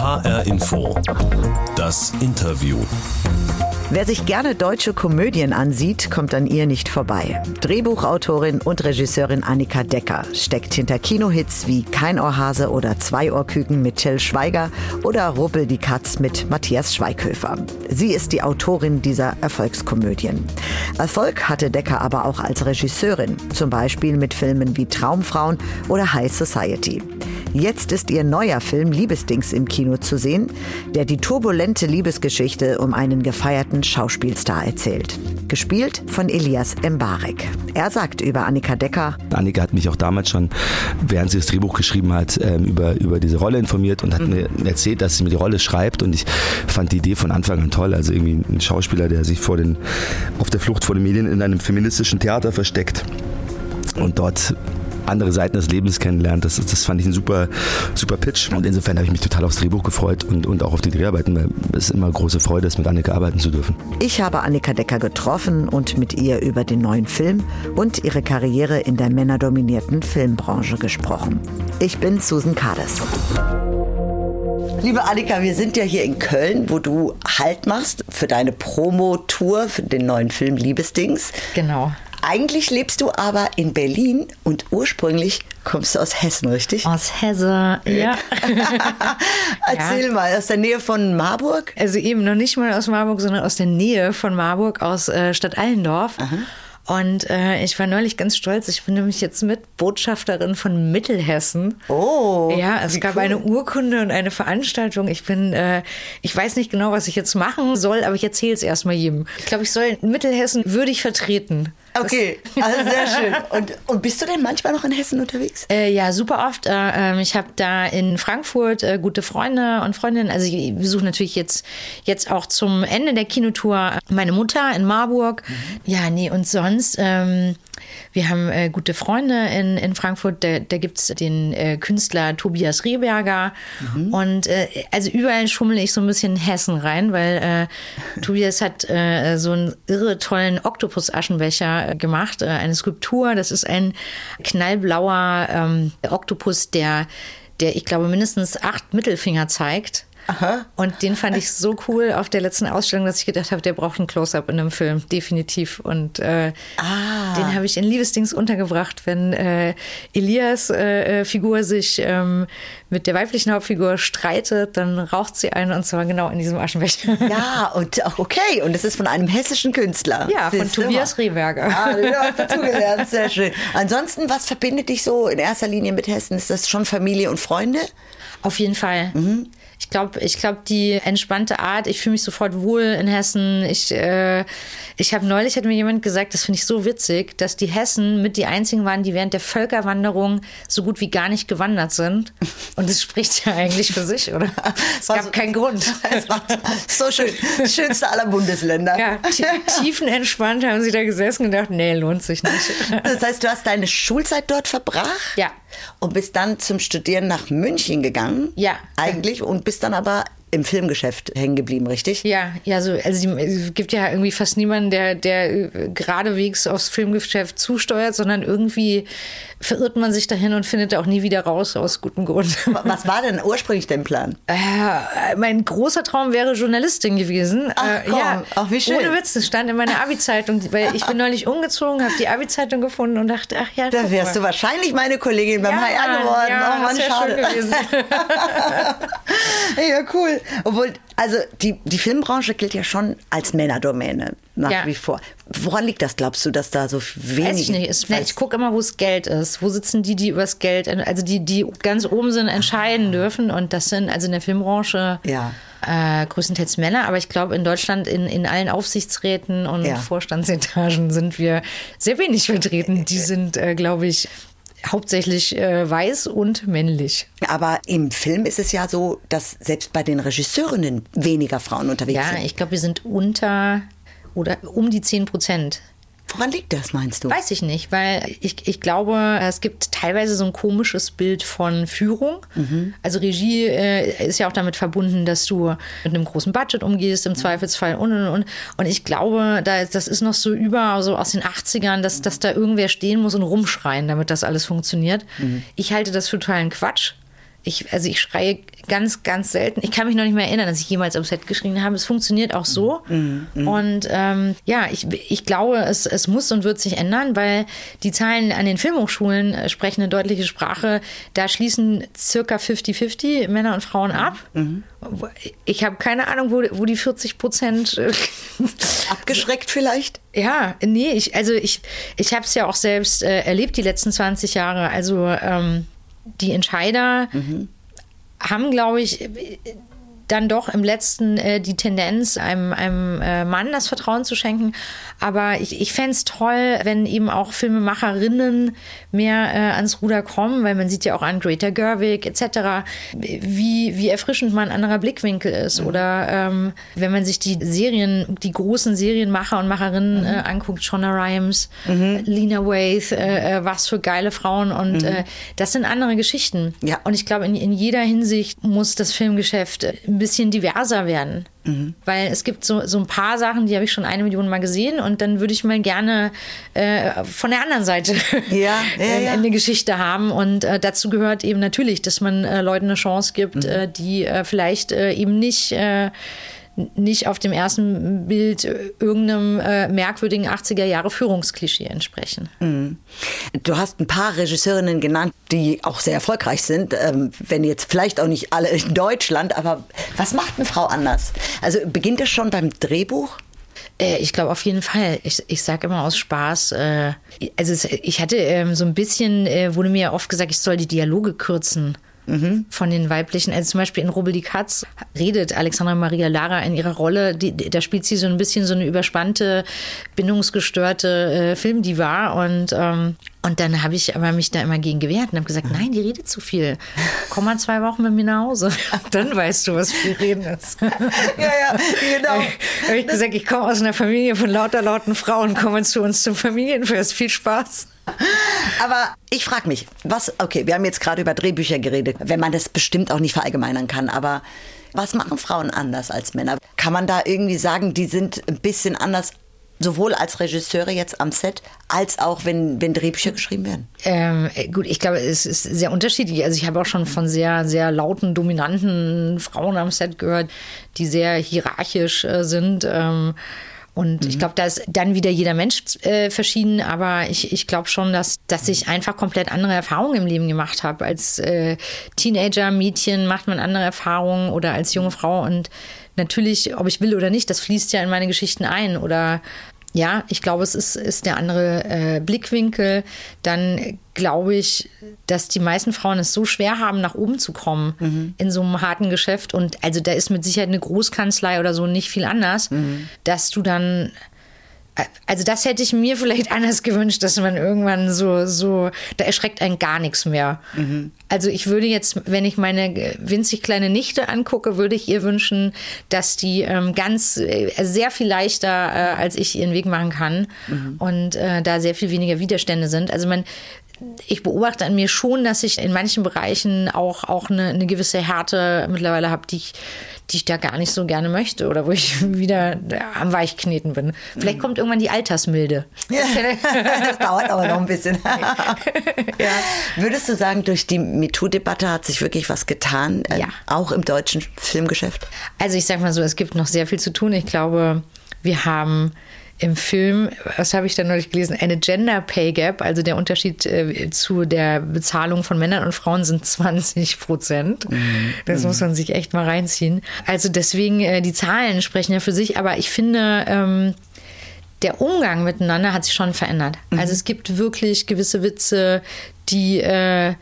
HR Info. Das Interview. Wer sich gerne deutsche Komödien ansieht, kommt an ihr nicht vorbei. Drehbuchautorin und Regisseurin Annika Decker steckt hinter Kinohits wie Kein Ohrhase oder Zwei Ohrküken mit Till Schweiger oder Ruppel die Katz mit Matthias Schweighöfer. Sie ist die Autorin dieser Erfolgskomödien. Erfolg hatte Decker aber auch als Regisseurin, zum Beispiel mit Filmen wie Traumfrauen oder High Society. Jetzt ist ihr neuer Film Liebesdings im Kino zu sehen, der die turbulente Liebesgeschichte um einen gefeierten Schauspielstar erzählt. Gespielt von Elias Mbarek. Er sagt über Annika Decker. Annika hat mich auch damals schon, während sie das Drehbuch geschrieben hat, ähm, über, über diese Rolle informiert und hat mhm. mir erzählt, dass sie mir die Rolle schreibt. Und ich fand die Idee von Anfang an toll. Also irgendwie ein Schauspieler, der sich vor den, auf der Flucht vor den Medien in einem feministischen Theater versteckt und dort andere Seiten des Lebens kennenlernt. Das, das fand ich ein super, super Pitch. Und insofern habe ich mich total aufs Drehbuch gefreut und, und auch auf die Dreharbeiten, weil es immer große Freude ist, mit Annika arbeiten zu dürfen. Ich habe Annika Decker getroffen und mit ihr über den neuen Film und ihre Karriere in der männerdominierten Filmbranche gesprochen. Ich bin Susan Kades. Liebe Annika, wir sind ja hier in Köln, wo du Halt machst für deine Promo-Tour für den neuen Film Liebesdings. Genau. Eigentlich lebst du aber in Berlin und ursprünglich kommst du aus Hessen, richtig? Aus Hesse, ja. Erzähl ja. mal, aus der Nähe von Marburg? Also eben noch nicht mal aus Marburg, sondern aus der Nähe von Marburg, aus äh, Stadt Allendorf. Aha. Und äh, ich war neulich ganz stolz. Ich bin nämlich jetzt Mitbotschafterin von Mittelhessen. Oh. Ja, es gab cool. eine Urkunde und eine Veranstaltung. Ich bin, äh, ich weiß nicht genau, was ich jetzt machen soll, aber ich erzähle es erstmal jedem. Ich glaube, ich soll Mittelhessen würdig vertreten. Okay, also sehr schön. Und, und bist du denn manchmal noch in Hessen unterwegs? Äh, ja, super oft. Äh, ähm, ich habe da in Frankfurt äh, gute Freunde und Freundinnen. Also ich besuche natürlich jetzt, jetzt auch zum Ende der Kinotour meine Mutter in Marburg. Mhm. Ja, nee, und sonst... Ähm, wir haben äh, gute Freunde in, in Frankfurt. Da, da gibt es den äh, Künstler Tobias Rehberger. Mhm. Und äh, also überall schummel ich so ein bisschen Hessen rein, weil äh, Tobias hat äh, so einen irre tollen Oktopus-Aschenbecher äh, gemacht. eine Skulptur. Das ist ein knallblauer ähm, Oktopus, der, der, ich glaube, mindestens acht Mittelfinger zeigt. Aha. Und den fand ich so cool auf der letzten Ausstellung, dass ich gedacht habe, der braucht ein Close-up in einem Film, definitiv. Und äh, ah. den habe ich in Liebesdings untergebracht, wenn äh, Elias äh, äh, Figur sich ähm, mit der weiblichen Hauptfigur streitet, dann raucht sie ein und zwar genau in diesem Aschenbecher. Ja, und okay, und es ist von einem hessischen Künstler. Ja, von Tobias Rehberger. Ah, du hast dazugelernt, sehr schön. Ansonsten, was verbindet dich so in erster Linie mit Hessen? Ist das schon Familie und Freunde? Auf jeden Fall. Mhm. Ich glaube, ich glaube, die entspannte Art, ich fühle mich sofort wohl in Hessen. Ich, äh, ich habe neulich, hat mir jemand gesagt, das finde ich so witzig, dass die Hessen mit die einzigen waren, die während der Völkerwanderung so gut wie gar nicht gewandert sind. Und das spricht ja eigentlich für sich, oder? Es gab also, keinen Grund. so schön. Schönste aller Bundesländer. Ja, tiefenentspannt haben sie da gesessen und gedacht, nee, lohnt sich nicht. Das heißt, du hast deine Schulzeit dort verbracht? Ja. Und bist dann zum Studieren nach München gegangen? Ja. Eigentlich. Und bist dann aber im Filmgeschäft hängen geblieben, richtig? Ja, ja, so, also es gibt ja irgendwie fast niemanden, der, der geradewegs aufs Filmgeschäft zusteuert, sondern irgendwie verirrt man sich dahin und findet auch nie wieder raus, aus gutem Grund. Was war denn ursprünglich dein Plan? Äh, mein großer Traum wäre Journalistin gewesen. Ach, äh, komm. ja, Ach, wie schön. Ohne Witz, das stand in meiner Abi-Zeitung, weil ich bin neulich umgezogen, habe die Abi-Zeitung gefunden und dachte, ach ja. Da wärst du wahrscheinlich meine Kollegin beim ja, HR geworden. Ja, oh Mann, schade. Gewesen. ja, cool. Obwohl, also die, die Filmbranche gilt ja schon als Männerdomäne nach ja. wie vor. Woran liegt das, glaubst du, dass da so wenig... Weiß ich nicht. Ich, ich gucke immer, wo es Geld ist. Wo sitzen die, die übers Geld, also die, die ganz oben sind, entscheiden ah. dürfen. Und das sind also in der Filmbranche... Ja. Äh, größtenteils Männer, aber ich glaube, in Deutschland in, in allen Aufsichtsräten und ja. Vorstandsetagen sind wir sehr wenig vertreten. Die sind, äh, glaube ich, hauptsächlich äh, weiß und männlich. Aber im Film ist es ja so, dass selbst bei den Regisseurinnen weniger Frauen unterwegs ja, sind. Ja, ich glaube, wir sind unter oder um die 10 Prozent. Woran liegt das, meinst du? Weiß ich nicht, weil ich, ich glaube, es gibt teilweise so ein komisches Bild von Führung. Mhm. Also Regie äh, ist ja auch damit verbunden, dass du mit einem großen Budget umgehst, im Zweifelsfall und und und. Und ich glaube, da, das ist noch so über, so aus den 80ern, dass, dass da irgendwer stehen muss und rumschreien, damit das alles funktioniert. Mhm. Ich halte das für totalen Quatsch. Ich, also ich schreie ganz, ganz selten. Ich kann mich noch nicht mehr erinnern, dass ich jemals am Set geschrien habe. Es funktioniert auch so. Mhm, Und ähm, ja, ich, ich glaube, es, es muss und wird sich ändern, weil die Zahlen an den Filmhochschulen äh, sprechen eine deutliche Sprache. Da schließen circa 50-50 Männer und Frauen ab. Mhm. Ich habe keine Ahnung, wo, wo die 40 Prozent äh, Abgeschreckt vielleicht? ja, nee, ich, also ich, ich habe es ja auch selbst äh, erlebt die letzten 20 Jahre. Also ähm, die Entscheider haben, glaube ich, dann doch im letzten äh, die Tendenz, einem, einem äh, Mann das Vertrauen zu schenken. Aber ich, ich fände es toll, wenn eben auch Filmemacherinnen mehr äh, ans Ruder kommen, weil man sieht ja auch an Greta Gerwig etc., wie, wie erfrischend mal ein anderer Blickwinkel ist. Oder ähm, wenn man sich die Serien, die großen Serienmacher und Macherinnen äh, anguckt, Shonda Rhimes, Lena Waithe, äh, äh, was für geile Frauen. Und äh, das sind andere Geschichten. Ja. Und ich glaube, in, in jeder Hinsicht muss das Filmgeschäft äh, ein bisschen diverser werden. Weil es gibt so, so ein paar Sachen, die habe ich schon eine Million Mal gesehen und dann würde ich mal gerne äh, von der anderen Seite Ja, ja, ja. eine Geschichte haben. Und äh, dazu gehört eben natürlich, dass man äh, Leuten eine Chance gibt, äh, die äh, vielleicht äh, eben nicht. Nicht auf dem ersten Bild äh, irgendeinem äh, merkwürdigen 80er Jahre Führungsklischee entsprechen. Du hast ein paar Regisseurinnen genannt, die auch sehr erfolgreich sind, ähm, wenn jetzt vielleicht auch nicht alle in Deutschland, aber was macht eine Frau anders? Also beginnt es schon beim Drehbuch? Äh, Ich glaube auf jeden Fall. Ich, ich sage immer aus Spaß. Äh, also es, ich hatte ähm, so ein bisschen, äh, wurde mir oft gesagt, ich soll die Dialoge kürzen. Von den weiblichen, also zum Beispiel in Rubbel die Katz redet Alexandra Maria Lara in ihrer Rolle, die- da spielt sie so ein bisschen so eine überspannte, bindungsgestörte äh, Filmdiva und, ähm, und dann habe ich aber mich da immer gegen gewehrt und habe gesagt, nein, die redet zu viel. Komm mal zwei Wochen mit mir nach Hause. Dann weißt du, was viel reden ist. Ja, ja, genau. habe ich gesagt, ich komme aus einer Familie von lauter lauten Frauen, kommen zu uns zum Familienfest. Viel Spaß. Aber ich frage mich, was, okay, wir haben jetzt gerade über Drehbücher geredet, wenn man das bestimmt auch nicht verallgemeinern kann, aber was machen Frauen anders als Männer? Kann man da irgendwie sagen, die sind ein bisschen anders, sowohl als Regisseure jetzt am Set, als auch wenn, wenn Drehbücher geschrieben werden? Ähm, äh, gut, ich glaube, es ist sehr unterschiedlich. Also ich habe auch schon von sehr, sehr lauten, dominanten Frauen am Set gehört, die sehr hierarchisch äh, sind. Ähm, und ich glaube, da ist dann wieder jeder Mensch äh, verschieden, aber ich, ich glaube schon, dass, dass ich einfach komplett andere Erfahrungen im Leben gemacht habe. Als äh, Teenager, Mädchen macht man andere Erfahrungen oder als junge Frau. Und natürlich, ob ich will oder nicht, das fließt ja in meine Geschichten ein. Oder ja, ich glaube, es ist, ist der andere äh, Blickwinkel. Dann glaube ich, dass die meisten Frauen es so schwer haben, nach oben zu kommen in so einem harten Geschäft. Und also da ist mit Sicherheit eine Großkanzlei oder so nicht viel anders, dass du dann also das hätte ich mir vielleicht anders gewünscht, dass man irgendwann so, so, da erschreckt einen gar nichts mehr. Also ich würde jetzt, wenn ich meine winzig kleine Nichte angucke, würde ich ihr wünschen, dass die ähm, ganz, äh, sehr viel leichter äh, als ich ihren Weg machen kann und äh, da sehr viel weniger Widerstände sind. Also man, ich beobachte an mir schon, dass ich in manchen Bereichen auch, auch eine, eine gewisse Härte mittlerweile habe, die ich, die ich da gar nicht so gerne möchte oder wo ich wieder am Weichkneten bin. Vielleicht kommt irgendwann die Altersmilde. das dauert aber noch ein bisschen. Würdest du sagen, durch die MeToo-Debatte hat sich wirklich was getan, äh, Ja. auch im deutschen Filmgeschäft? Also ich sag mal so, es gibt noch sehr viel zu tun. Ich glaube, wir haben im Film, was habe ich da neulich gelesen, eine Gender Pay Gap, also der Unterschied äh, zu der Bezahlung von Männern und Frauen sind 20 Prozent. Das muss man sich echt mal reinziehen. Also deswegen, äh, die Zahlen sprechen ja für sich, aber ich finde, ähm, der Umgang miteinander hat sich schon verändert. Also es gibt wirklich gewisse Witze, die äh,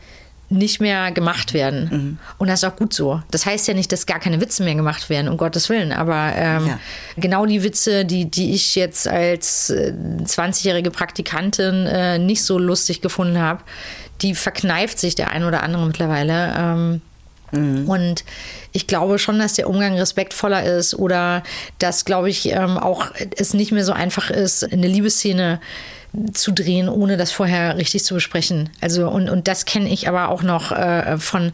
nicht mehr gemacht werden. Und das ist auch gut so. Das heißt ja nicht, dass gar keine Witze mehr gemacht werden, um Gottes Willen. Aber ähm, Ja. genau die Witze, die, die ich jetzt als äh, 20-jährige Praktikantin äh, nicht so lustig gefunden habe, die verkneift sich der ein oder andere mittlerweile. Ähm, und ich glaube schon, dass der Umgang respektvoller ist oder dass, glaube ich, ähm, auch es nicht mehr so einfach ist, eine Liebesszene zu drehen, ohne das vorher richtig zu besprechen. Also und, und das kenne ich aber auch noch äh, von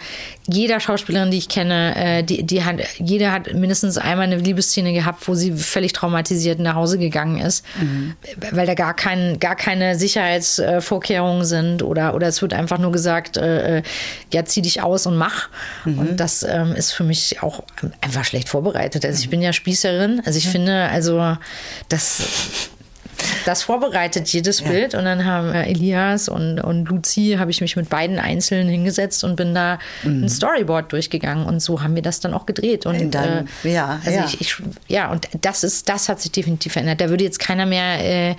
jeder Schauspielerin, die ich kenne, äh, die, die hat, jeder hat mindestens einmal eine Liebesszene gehabt, wo sie völlig traumatisiert nach Hause gegangen ist, mhm. weil da gar, kein, gar keine Sicherheitsvorkehrungen sind oder, oder es wird einfach nur gesagt, äh, äh, ja, zieh dich aus und mach. Mhm. Und das ähm, ist für mich auch einfach schlecht vorbereitet. Also ich bin ja Spießerin, also ich mhm. finde, also das das vorbereitet, jedes ja. Bild. Und dann haben äh, Elias und, und Luzi, habe ich mich mit beiden einzeln hingesetzt und bin da mhm. ein Storyboard durchgegangen. Und so haben wir das dann auch gedreht. Und deinem, äh, ja, also ja. Ich, ich, ja, und das ist, das hat sich definitiv verändert. Da würde jetzt keiner mehr äh,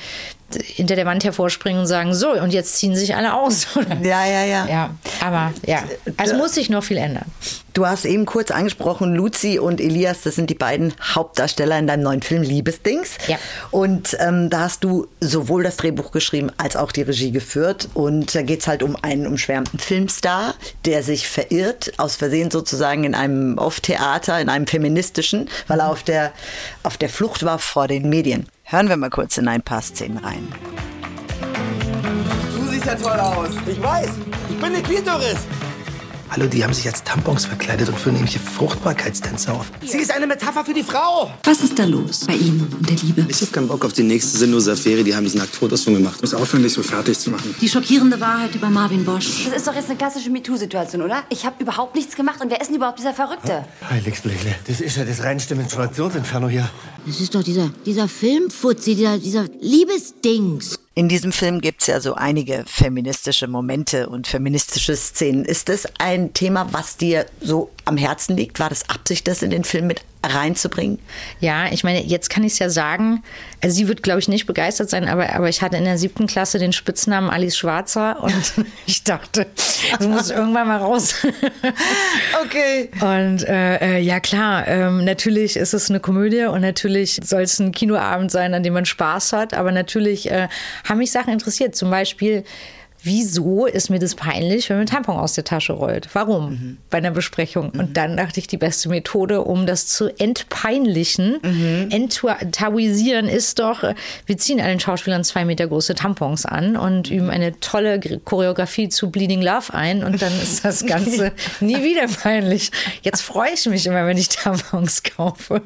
hinter der Wand hervorspringen und sagen, so, und jetzt ziehen sich alle aus. Ja, ja, ja. Ja, aber ja, also muss sich noch viel ändern. Du hast eben kurz angesprochen, Luzi und Elias, das sind die beiden Hauptdarsteller in deinem neuen Film Liebesdings. Ja. Und ähm, da hast du sowohl das Drehbuch geschrieben als auch die Regie geführt. Und da geht es halt um einen umschwärmten Filmstar, der sich verirrt, aus Versehen sozusagen in einem Off-Theater, in einem feministischen, weil er auf der, auf der Flucht war vor den Medien. Hören wir mal kurz in ein paar Szenen rein. Du siehst ja toll aus. Ich weiß. Ich bin Klitoris. Hallo, die haben sich als Tampons verkleidet und führen irgendwelche Fruchtbarkeitstänze auf. Sie ist eine Metapher für die Frau. Was ist da los bei Ihnen und der Liebe? Ich hab keinen Bock auf die nächste sinnlose Affäre. Die haben diesen Nacktfotos schon gemacht. Muss aufhören, dich so fertig zu machen. Die schockierende Wahrheit über Marvin Bosch. Das ist doch jetzt eine klassische MeToo-Situation, oder? Ich habe überhaupt nichts gemacht. Und wer ist denn überhaupt dieser Verrückte? Heiligsblechle. Das ist ja das reinste Menstruationsinferno hier. Das ist doch dieser, dieser Filmfuzzi, dieser, dieser Liebesdings. In diesem Film gibt es ja so einige feministische Momente und feministische Szenen. Ist das ein Thema, was dir so am Herzen liegt? War das Absicht, das in den Film mit reinzubringen? Ja, ich meine, jetzt kann ich es ja sagen. Also sie wird, glaube ich, nicht begeistert sein, aber, aber ich hatte in der siebten Klasse den Spitznamen Alice Schwarzer und ich dachte, das muss irgendwann mal raus. okay. Und äh, äh, ja, klar, ähm, natürlich ist es eine Komödie und natürlich soll es ein Kinoabend sein, an dem man Spaß hat, aber natürlich äh, haben mich Sachen interessiert. Zum Beispiel, wieso ist mir das peinlich, wenn man Tampon aus der Tasche rollt? Warum? Mhm. Bei einer Besprechung. Mhm. Und dann dachte ich, die beste Methode, um das zu entpeinlichen, mhm. enttabuisieren, ist doch, wir ziehen allen Schauspielern zwei Meter große Tampons an und üben eine tolle Choreografie zu Bleeding Love ein und dann ist das Ganze nie wieder peinlich. Jetzt freue ich mich immer, wenn ich Tampons kaufe.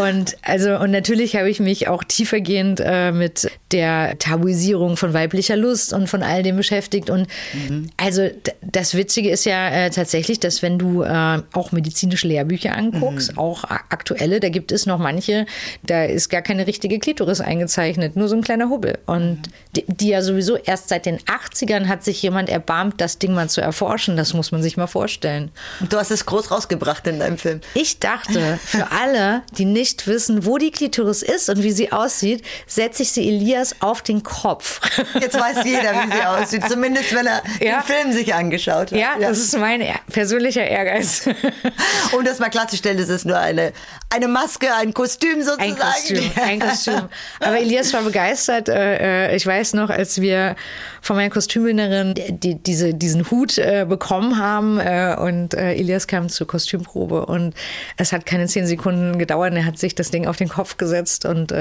Und also, und natürlich habe ich mich auch tiefergehend äh, mit der Tabuisierung von weiblicher Lust und von all dem beschäftigt. Und mhm. also das Witzige ist ja äh, tatsächlich, dass wenn du äh, auch medizinische Lehrbücher anguckst, mhm. auch aktuelle, da gibt es noch manche, da ist gar keine richtige Klitoris eingezeichnet, nur so ein kleiner Hubbel. Und mhm. die, die, ja sowieso erst seit den 80ern hat sich jemand erbarmt, das Ding mal zu erforschen. Das muss man sich mal vorstellen. Du hast es groß rausgebracht in deinem Film. Ich dachte, für alle, die nicht wissen, wo die Klitoris ist und wie sie aussieht, setze ich sie Elias auf den Kopf. Jetzt weiß jeder, wie sie sie aussieht. Zumindest, wenn er ja. den Film sich angeschaut hat. Ja, ja. das ist mein persönlicher Ehrgeiz. um das mal klarzustellen, es ist nur eine, eine Maske, ein Kostüm sozusagen. Ein Kostüm, ein Kostüm. Aber Elias war begeistert. Äh, äh, ich weiß noch, als wir von meiner Kostümbildnerin die, diese, diesen Hut äh, bekommen haben und Elias kam zur Kostümprobe und es hat keine zehn Sekunden gedauert. Er hat sich das Ding auf den Kopf gesetzt und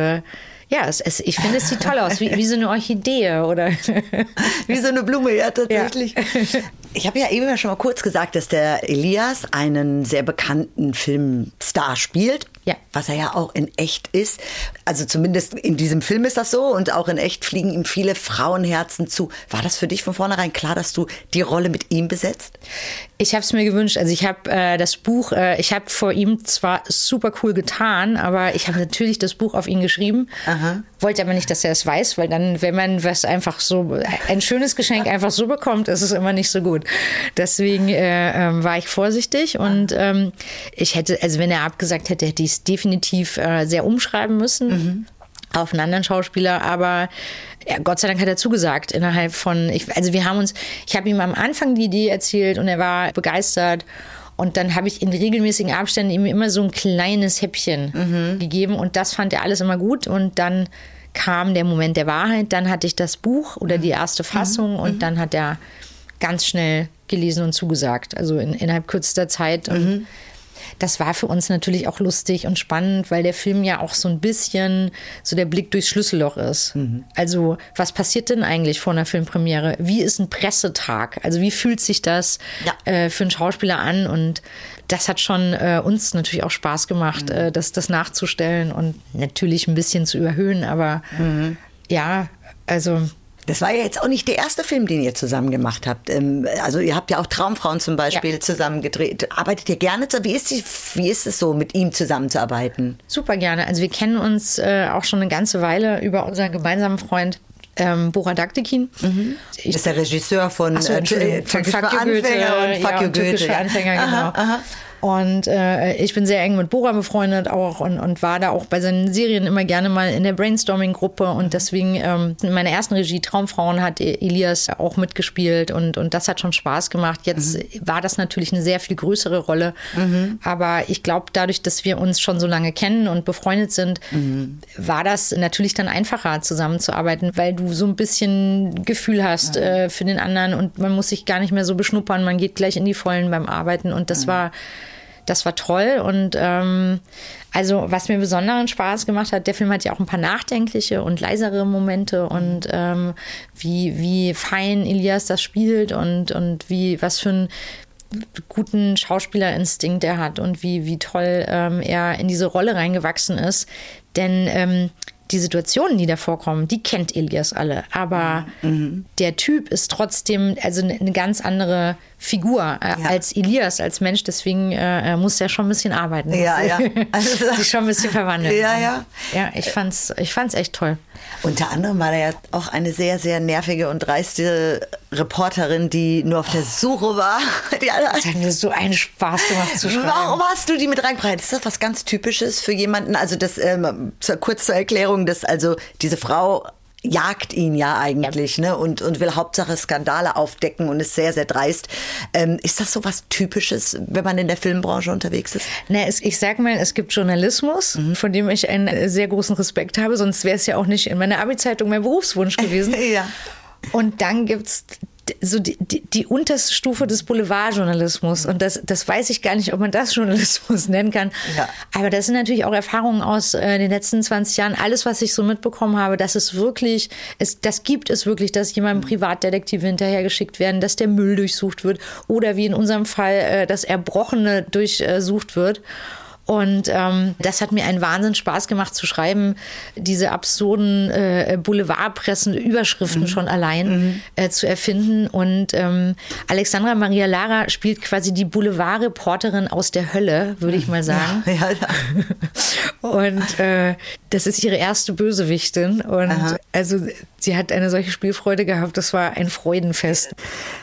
ja, es, es, ich finde, es sieht toll aus, wie, wie so eine Orchidee oder wie so eine Blume, ja, tatsächlich. Ja. Ich habe ja eben schon mal kurz gesagt, dass der Elias einen sehr bekannten Filmstar spielt. Ja. Was er ja auch in echt ist. Also zumindest in diesem Film ist das so und auch in echt fliegen ihm viele Frauenherzen zu. War das für dich von vornherein klar, dass du die Rolle mit ihm besetzt? Ich habe es mir gewünscht. Also ich habe äh, das Buch, äh, ich habe vor ihm zwar super cool getan, aber ich habe natürlich das Buch auf ihn geschrieben. Aha. Wollte aber nicht, dass er es weiß, weil dann, wenn man was einfach so, ein schönes Geschenk einfach so bekommt, ist es immer nicht so gut. Deswegen äh, äh, war ich vorsichtig und ähm, ich hätte, also wenn er abgesagt hätte, hätte ich definitiv äh, sehr umschreiben müssen. Mhm. Auf einen anderen Schauspieler, aber ja, Gott sei Dank hat er zugesagt innerhalb von, ich, also wir haben uns, ich habe ihm am Anfang die Idee erzählt und er war begeistert und dann habe ich in regelmäßigen Abständen ihm immer so ein kleines Häppchen mhm. gegeben und das fand er alles immer gut. Und dann kam der Moment der Wahrheit. Dann hatte ich das Buch oder die erste Fassung mhm. und mhm. dann hat er ganz schnell gelesen und zugesagt. Also in, innerhalb kürzester Zeit. Und mhm. Das war für uns natürlich auch lustig und spannend, weil der Film ja auch so ein bisschen so der Blick durchs Schlüsselloch ist. Also, was passiert denn eigentlich vor einer Filmpremiere? Wie ist ein Pressetag? Also, wie fühlt sich das äh, für einen Schauspieler an? Und das hat schon äh, uns natürlich auch Spaß gemacht, äh, das, das nachzustellen und natürlich ein bisschen zu überhöhen, aber ja, also Das war ja jetzt auch nicht der erste Film, den ihr zusammen gemacht habt. Ähm, Also ihr habt ja auch Traumfrauen zum Beispiel zusammen gedreht. Arbeitet ihr gerne zusammen? Wie ist, die, wie ist es so, mit ihm zusammenzuarbeiten? Super gerne. Also wir kennen uns äh, auch schon eine ganze Weile über unseren gemeinsamen Freund ähm, Bora Daktikin. Das ist der Regisseur von, so, äh, Fuck You Goethe, Anfänger und Fuck ja, You Goethe. für ja. Anfänger, Aha, genau. aha. Und äh, ich bin sehr eng mit Bora befreundet auch und, und war da auch bei seinen Serien immer gerne mal in der Brainstorming-Gruppe. Und deswegen ähm, in meiner ersten Regie Traumfrauen hat E- Elias auch mitgespielt und, und das hat schon Spaß gemacht. Jetzt war das natürlich eine sehr viel größere Rolle, aber ich glaube, dadurch, dass wir uns schon so lange kennen und befreundet sind, war das natürlich dann einfacher zusammenzuarbeiten, weil du so ein bisschen Gefühl hast äh, für den anderen und man muss sich gar nicht mehr so beschnuppern, man geht gleich in die Vollen beim Arbeiten. Und das war das war toll und ähm, also was mir besonderen Spaß gemacht hat, der Film hat ja auch ein paar nachdenkliche und leisere Momente und ähm, wie, wie fein Elias das spielt und, und wie was für ein guten Schauspielerinstinkt er hat und wie, wie toll ähm, er in diese Rolle reingewachsen ist. Denn ähm, die Situationen, die da vorkommen, die kennt Elias alle. Aber der Typ ist trotzdem also eine ganz andere Figur äh, als Elias, als Mensch. Deswegen äh, muss er schon ein bisschen arbeiten. Ja, ja. Also- Sich schon ein bisschen verwandeln. Ja, ja. Ja, ich fand's, ich fand's echt toll. Unter anderem war er ja auch eine sehr, sehr nervige und dreiste Reporterin, die nur auf der Suche war. Die Das hat mir so einen Spaß gemacht zu schreiben. Warum hast du die mit reingebracht? Ist das was ganz Typisches für jemanden? Also das ähm, zur, kurz zur Erklärung, dass also diese Frau jagt ihn ja eigentlich ne? und, und will Hauptsache Skandale aufdecken und ist sehr, sehr dreist. Ähm, ist das so was Typisches, wenn man in der Filmbranche unterwegs ist? Na, es, ich sag mal, es gibt Journalismus, von dem ich einen äh, sehr großen Respekt habe, sonst wäre es ja auch nicht in meiner Abi-Zeitung mein Berufswunsch gewesen. Ja. Und dann gibt's d- so die, die, die unterste Stufe des Boulevardjournalismus. Und das, das weiß ich gar nicht, ob man das Journalismus nennen kann. Ja. Aber das sind natürlich auch Erfahrungen aus äh, den letzten 20 Jahren. Alles, was ich so mitbekommen habe, dass es wirklich, es, das gibt es wirklich, dass jemandem Privatdetektive hinterhergeschickt werden, dass der Müll durchsucht wird oder wie in unserem Fall äh, das Erbrochene durchsucht wird. Und ähm, das hat mir einen Wahnsinn Spaß gemacht zu schreiben, diese absurden äh, Boulevardpressen, Überschriften schon allein äh, zu erfinden. Und ähm, Alexandra Maria Lara spielt quasi die Boulevardreporterin aus der Hölle, würde ich mal sagen. Ja, ja. Und äh, das ist ihre erste Bösewichtin. Und also sie hat eine solche Spielfreude gehabt, das war ein Freudenfest.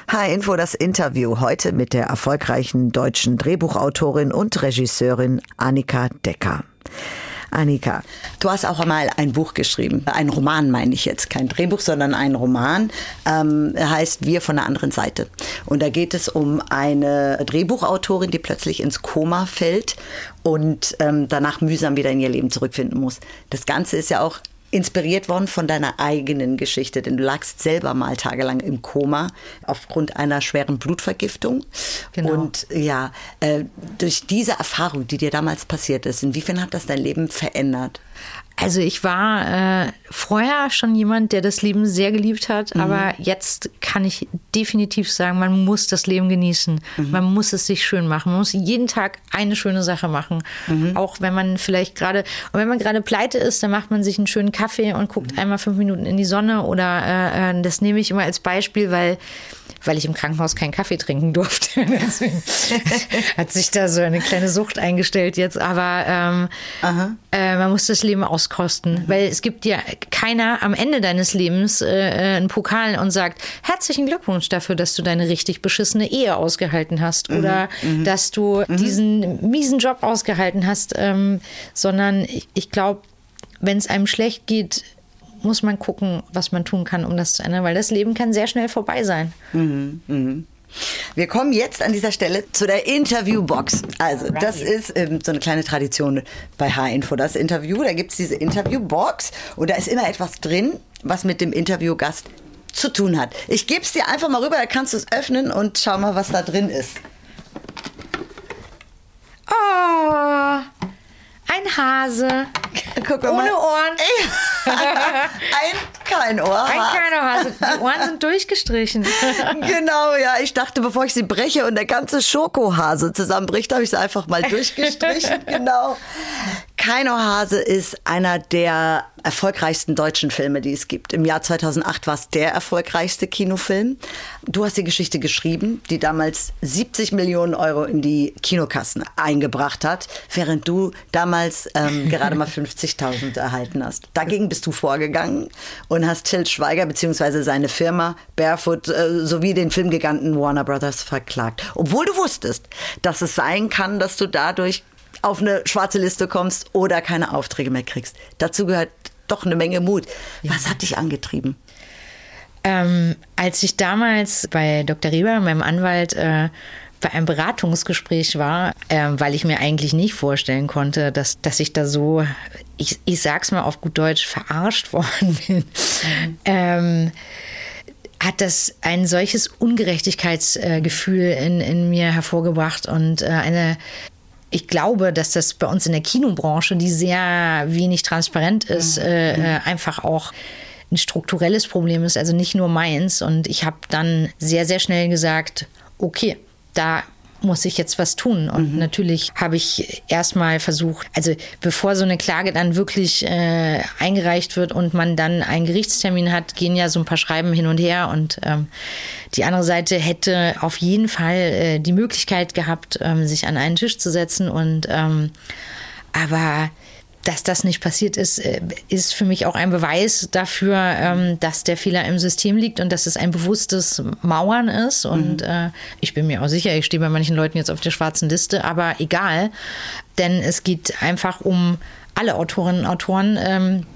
H-Info das Interview heute mit der erfolgreichen deutschen Drehbuchautorin und Regisseurin Annika Decker. Annika, du hast auch einmal ein Buch geschrieben. Ein Roman meine ich jetzt. Kein Drehbuch, sondern ein Roman. Ähm, heißt Wir von der anderen Seite. Und da geht es um eine Drehbuchautorin, die plötzlich ins Koma fällt und ähm, danach mühsam wieder in ihr Leben zurückfinden muss. Das Ganze ist ja auch inspiriert worden von deiner eigenen Geschichte, denn du lagst selber mal tagelang im Koma aufgrund einer schweren Blutvergiftung. Genau. Und ja, äh, durch diese Erfahrung, die dir damals passiert ist, inwiefern hat das dein Leben verändert? Also ich war äh, vorher schon jemand, der das Leben sehr geliebt hat, aber jetzt kann ich definitiv sagen, man muss das Leben genießen. Man muss es sich schön machen. Man muss jeden Tag eine schöne Sache machen. Auch wenn man vielleicht gerade, und wenn man gerade pleite ist, dann macht man sich einen schönen Kaffee und guckt einmal fünf Minuten in die Sonne oder äh, äh, das nehme ich immer als Beispiel, weil weil ich im Krankenhaus keinen Kaffee trinken durfte. Deswegen hat sich da so eine kleine Sucht eingestellt jetzt. Aber ähm, äh, man muss das Leben auskosten, weil es gibt ja keiner am Ende deines Lebens äh, äh, einen Pokal und sagt, herzlichen Glückwunsch dafür, dass du deine richtig beschissene Ehe ausgehalten hast oder dass du diesen miesen Job ausgehalten hast, ähm, sondern ich, ich glaube, wenn es einem schlecht geht, muss man gucken, was man tun kann, um das zu ändern, weil das Leben kann sehr schnell vorbei sein. Wir kommen jetzt an dieser Stelle zu der Interviewbox. Also, das ist ähm, so eine kleine Tradition bei H-Info, das Interview. Da gibt es diese Interviewbox und da ist immer etwas drin, was mit dem Interviewgast zu tun hat. Ich gebe es dir einfach mal rüber, da kannst du es öffnen und schau mal, was da drin ist. Oh, Hase. Guck mal. Ohne Ohren. Ein kein Ohr. Ein kleiner Hase. Die Ohren sind durchgestrichen. Genau, ja. Ich dachte, bevor ich sie breche und der ganze Schokohase zusammenbricht, habe ich sie einfach mal durchgestrichen. genau. Kein Ohrhase ist einer der erfolgreichsten deutschen Filme, die es gibt. Im Jahr 2008 war es der erfolgreichste Kinofilm. Du hast die Geschichte geschrieben, die damals 70 Millionen Euro in die Kinokassen eingebracht hat, während du damals ähm, gerade mal 50.000 erhalten hast. Dagegen bist du vorgegangen und hast Till Schweiger bzw. seine Firma Barefoot äh, sowie den Filmgiganten Warner Brothers verklagt. Obwohl du wusstest, dass es sein kann, dass du dadurch auf eine schwarze Liste kommst oder keine Aufträge mehr kriegst. Dazu gehört doch eine Menge Mut. Was hat dich angetrieben? Ähm, als ich damals bei Dr. Rieber, meinem Anwalt, äh, bei einem Beratungsgespräch war, äh, weil ich mir eigentlich nicht vorstellen konnte, dass, dass ich da so, ich, ich sag's mal auf gut Deutsch, verarscht worden bin. Mhm. Ähm, hat das ein solches Ungerechtigkeitsgefühl in, in mir hervorgebracht und äh, eine ich glaube, dass das bei uns in der Kinobranche, die sehr wenig transparent ist, äh, äh, einfach auch ein strukturelles Problem ist, also nicht nur meins. Und ich habe dann sehr, sehr schnell gesagt, okay, da muss ich jetzt was tun. Und mhm. natürlich habe ich erstmal versucht, also bevor so eine Klage dann wirklich äh, eingereicht wird und man dann einen Gerichtstermin hat, gehen ja so ein paar Schreiben hin und her. Und ähm, die andere Seite hätte auf jeden Fall äh, die Möglichkeit gehabt, ähm, sich an einen Tisch zu setzen. Und ähm, aber dass das nicht passiert ist, äh, ist für mich auch ein Beweis dafür, ähm, dass der Fehler im System liegt und dass es ein bewusstes Mauern ist. Und mhm. Äh, ich bin mir auch sicher, ich stehe bei manchen Leuten jetzt auf der schwarzen Liste, aber egal, denn es geht einfach um alle Autorinnen und Autoren, ähm,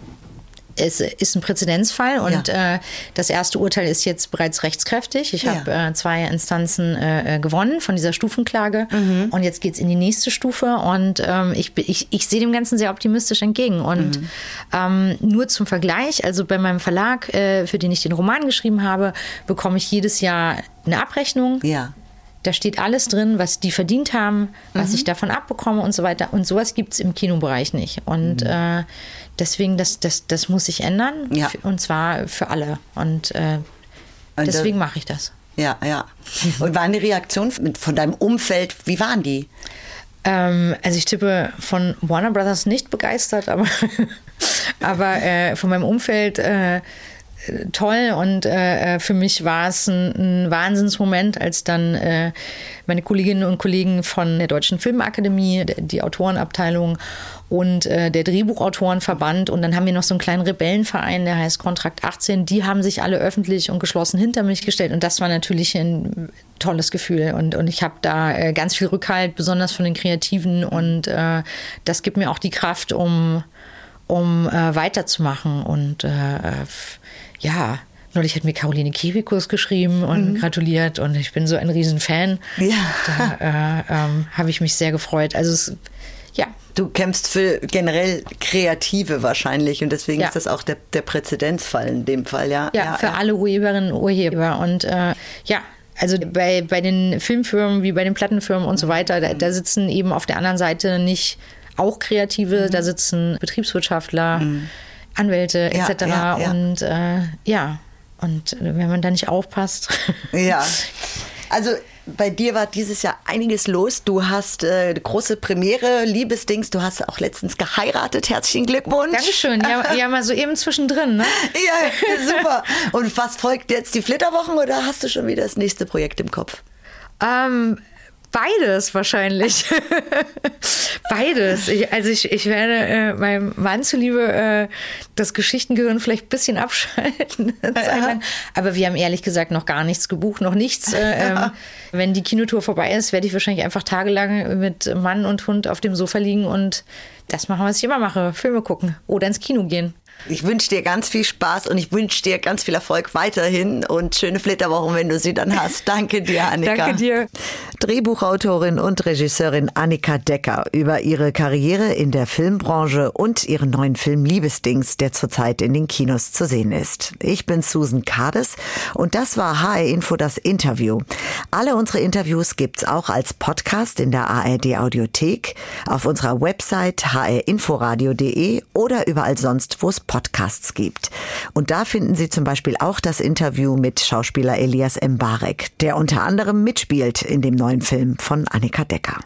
es ist ein Präzedenzfall und ja. äh, das erste Urteil ist jetzt bereits rechtskräftig. Ich ja. habe äh, zwei Instanzen äh, äh, gewonnen von dieser Stufenklage mhm. und jetzt geht es in die nächste Stufe und ähm, ich, ich, ich sehe dem Ganzen sehr optimistisch entgegen. Und mhm. ähm, nur zum Vergleich, also bei meinem Verlag, äh, für den ich den Roman geschrieben habe, bekomme ich jedes Jahr eine Abrechnung. Ja. Da steht alles drin, was die verdient haben, was mhm. ich davon abbekomme und so weiter. Und sowas gibt es im Kinobereich nicht. Und mhm. äh, deswegen, das, das, das muss sich ändern. Ja. Und zwar für alle. Und, äh, und deswegen mache ich das. Ja, ja. Und waren die Reaktionen von deinem Umfeld, wie waren die? Ähm, also ich tippe von Warner Brothers nicht begeistert, aber, aber äh, von meinem Umfeld äh, toll und äh, für mich war es ein, ein, Wahnsinnsmoment, als dann äh, meine Kolleginnen und Kollegen von der Deutschen Filmakademie, die Autorenabteilung und äh, der Drehbuchautorenverband und dann haben wir noch so einen kleinen Rebellenverein, der heißt Kontrakt 18, die haben sich alle öffentlich und geschlossen hinter mich gestellt und das war natürlich ein tolles Gefühl und, und ich habe da äh, ganz viel Rückhalt, besonders von den Kreativen und äh, das gibt mir auch die Kraft, um, um äh, weiterzumachen und äh, ja, Neulich hat mir Caroline Kevikus geschrieben und mhm. gratuliert und ich bin so ein Riesenfan. Ja. Da äh, ähm, habe ich mich sehr gefreut. Also es, ja. Du kämpfst für generell Kreative wahrscheinlich und deswegen ja. ist das auch der, der Präzedenzfall in dem Fall, ja. Ja, ja für ja. alle Urheberinnen und Urheber und äh, ja, also bei, bei den Filmfirmen wie bei den Plattenfirmen und so weiter, da, da sitzen eben auf der anderen Seite nicht auch Kreative, mhm. da sitzen Betriebswirtschaftler. Mhm Anwälte etc. Ja, ja, und äh, ja, und wenn man da nicht aufpasst. Ja. Also bei dir war dieses Jahr einiges los. Du hast äh, große Premiere, Liebesdings. Du hast auch letztens geheiratet. Herzlichen Glückwunsch. Dankeschön. Ja, ja mal so eben zwischendrin. Ne? ja, super. Und was folgt jetzt die Flitterwochen oder hast du schon wieder das nächste Projekt im Kopf? Ähm, Beides wahrscheinlich. Beides. Ich, also ich, ich werde äh, meinem Mann zuliebe äh, das Geschichtengehirn vielleicht ein bisschen abschalten. Aber wir haben ehrlich gesagt noch gar nichts gebucht, noch nichts. Äh, ähm, wenn die Kinotour vorbei ist, werde ich wahrscheinlich einfach tagelang mit Mann und Hund auf dem Sofa liegen und das machen, was ich immer mache. Filme gucken oder ins Kino gehen. Ich wünsche dir ganz viel Spaß und ich wünsche dir ganz viel Erfolg weiterhin und schöne Flitterwochen, wenn du sie dann hast. Danke dir, Annika. Danke dir. Drehbuchautorin und Regisseurin Annika Decker über ihre Karriere in der Filmbranche und ihren neuen Film Liebesdings, der zurzeit in den Kinos zu sehen ist. Ich bin Susan Kades und das war HR Info das Interview. Alle unsere Interviews gibt's auch als Podcast in der ARD Audiothek, auf unserer Website hrinforadio.de oder überall sonst, wo es Podcasts gibt. Und da finden Sie zum Beispiel auch das Interview mit Schauspieler Elias Mbarek, der unter anderem mitspielt in dem neuen Film von Annika Decker.